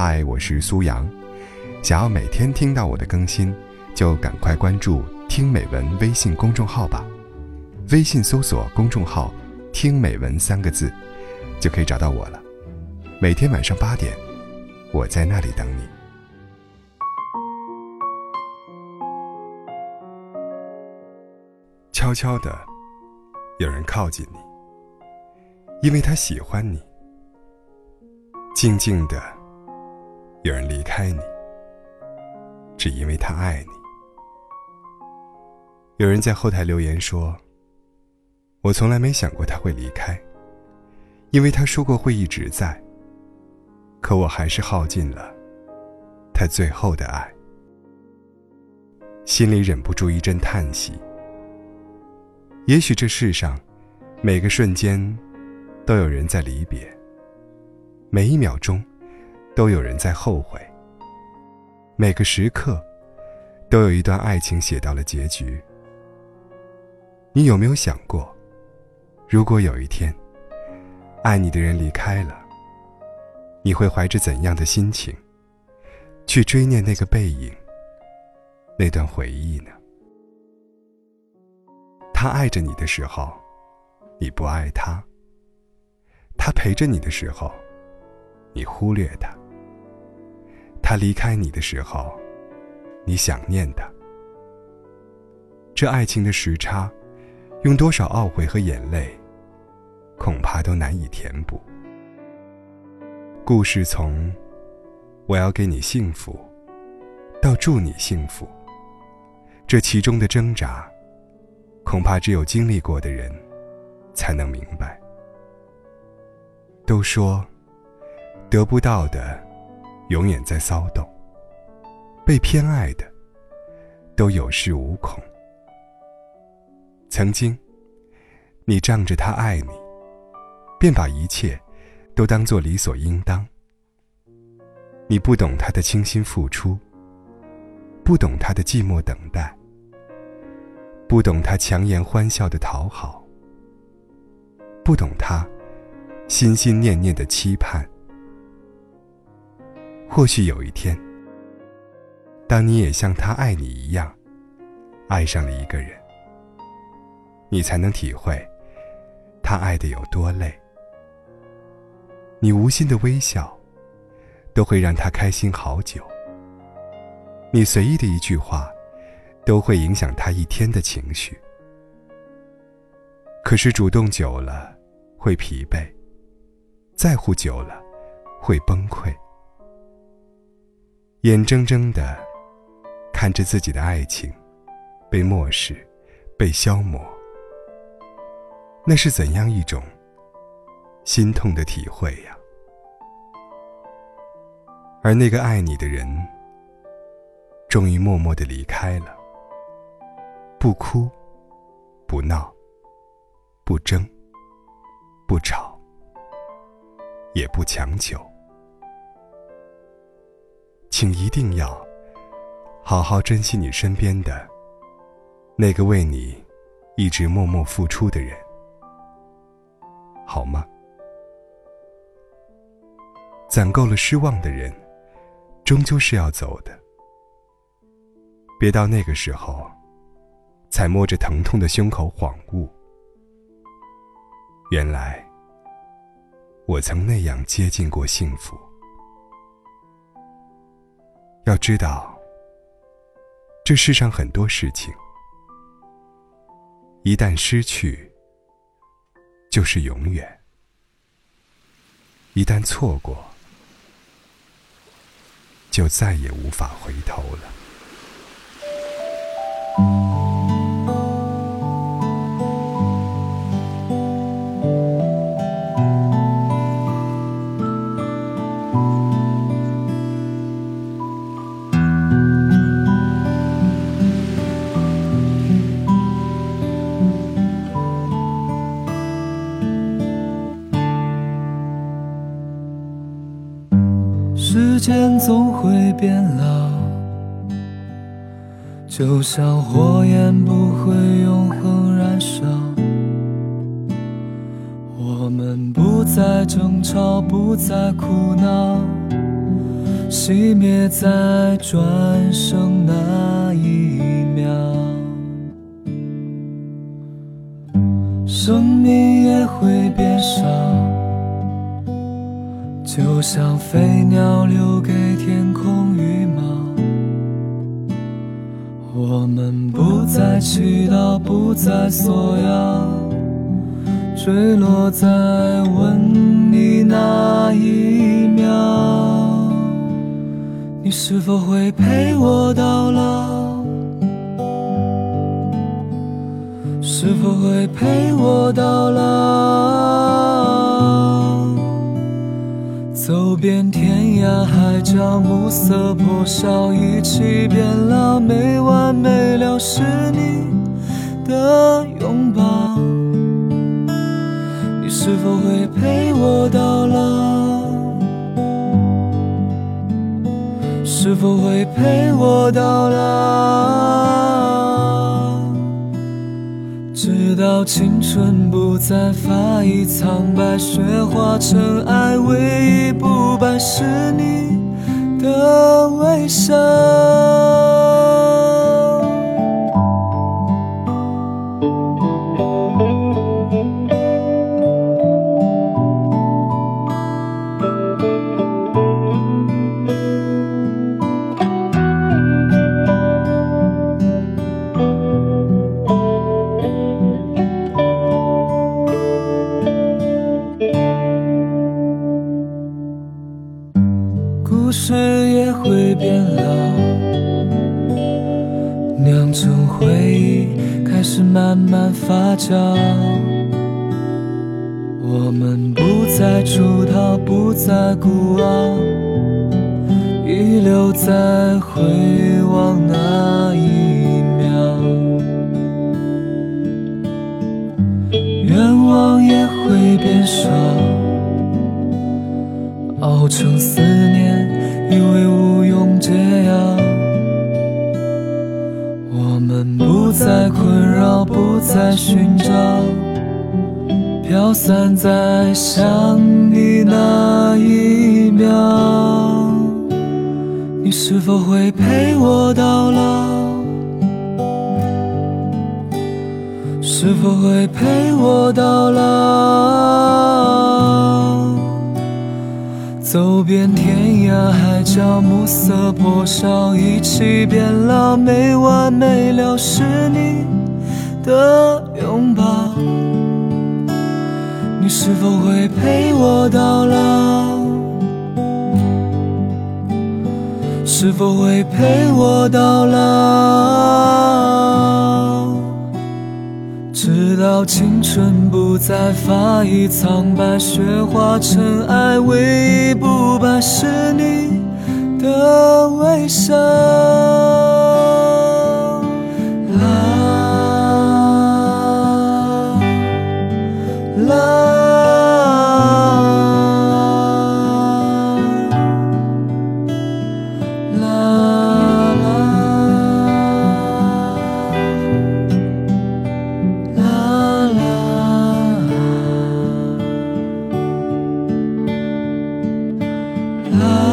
嗨，我是苏阳。想要每天听到我的更新，就赶快关注“听美文”微信公众号吧。微信搜索公众号“听美文”三个字，就可以找到我了。每天晚上八点，我在那里等你。悄悄的，有人靠近你，因为他喜欢你；静静的，有人离开你，只因为他爱你。有人在后台留言说：“我从来没想过他会离开，因为他说过会一直在。可我还是耗尽了他最后的爱，心里忍不住一阵叹息。”也许这世上，每个瞬间，都有人在离别；每一秒钟，都有人在后悔；每个时刻，都有一段爱情写到了结局。你有没有想过，如果有一天，爱你的人离开了，你会怀着怎样的心情，去追念那个背影，那段回忆呢？他爱着你的时候，你不爱他；他陪着你的时候，你忽略他；他离开你的时候，你想念他。这爱情的时差，用多少懊悔和眼泪，恐怕都难以填补。故事从“我要给你幸福”到“祝你幸福”，这其中的挣扎。恐怕只有经历过的人，才能明白。都说，得不到的，永远在骚动；被偏爱的，都有恃无恐。曾经，你仗着他爱你，便把一切都当作理所应当。你不懂他的倾心付出，不懂他的寂寞等待。不懂他强颜欢笑的讨好，不懂他心心念念的期盼。或许有一天，当你也像他爱你一样，爱上了一个人，你才能体会他爱的有多累。你无心的微笑，都会让他开心好久。你随意的一句话。都会影响他一天的情绪。可是主动久了会疲惫，在乎久了会崩溃。眼睁睁的看着自己的爱情被漠视、被消磨，那是怎样一种心痛的体会呀？而那个爱你的人，终于默默的离开了。不哭，不闹，不争，不吵，也不强求，请一定要好好珍惜你身边的那个为你一直默默付出的人，好吗？攒够了失望的人，终究是要走的，别到那个时候。才摸着疼痛的胸口恍悟，原来我曾那样接近过幸福。要知道，这世上很多事情，一旦失去，就是永远；一旦错过，就再也无法回头了。间总会变老，就像火焰不会永恒燃烧。我们不再争吵，不再哭闹，熄灭在转身那一秒，生命也会变少，就像飞鸟留给天空羽毛。我们不再祈祷，不再索要，坠落在吻你那一秒。你是否会陪我到老？是否会陪我到老？走遍天涯海角，暮色破晓，一起变老，没完没了是你的拥抱。你是否会陪我到老？是否会陪我到老？到青春不再发一苍白，雪化尘埃，唯一不败是你的微笑。慢慢发酵。我们不再出逃，不再孤傲，遗留在回望那一秒。愿望也会变少。熬成思念，在，寻找，飘散在想你那一秒。你是否会陪我到老？是否会陪我到老？走遍天涯海角，暮色破晓，一起变老，没完没了是你的拥抱。你是否会陪我到老？是否会陪我到老？直到青春不再发一苍白，雪化尘埃，唯一不败是你的微笑。Love.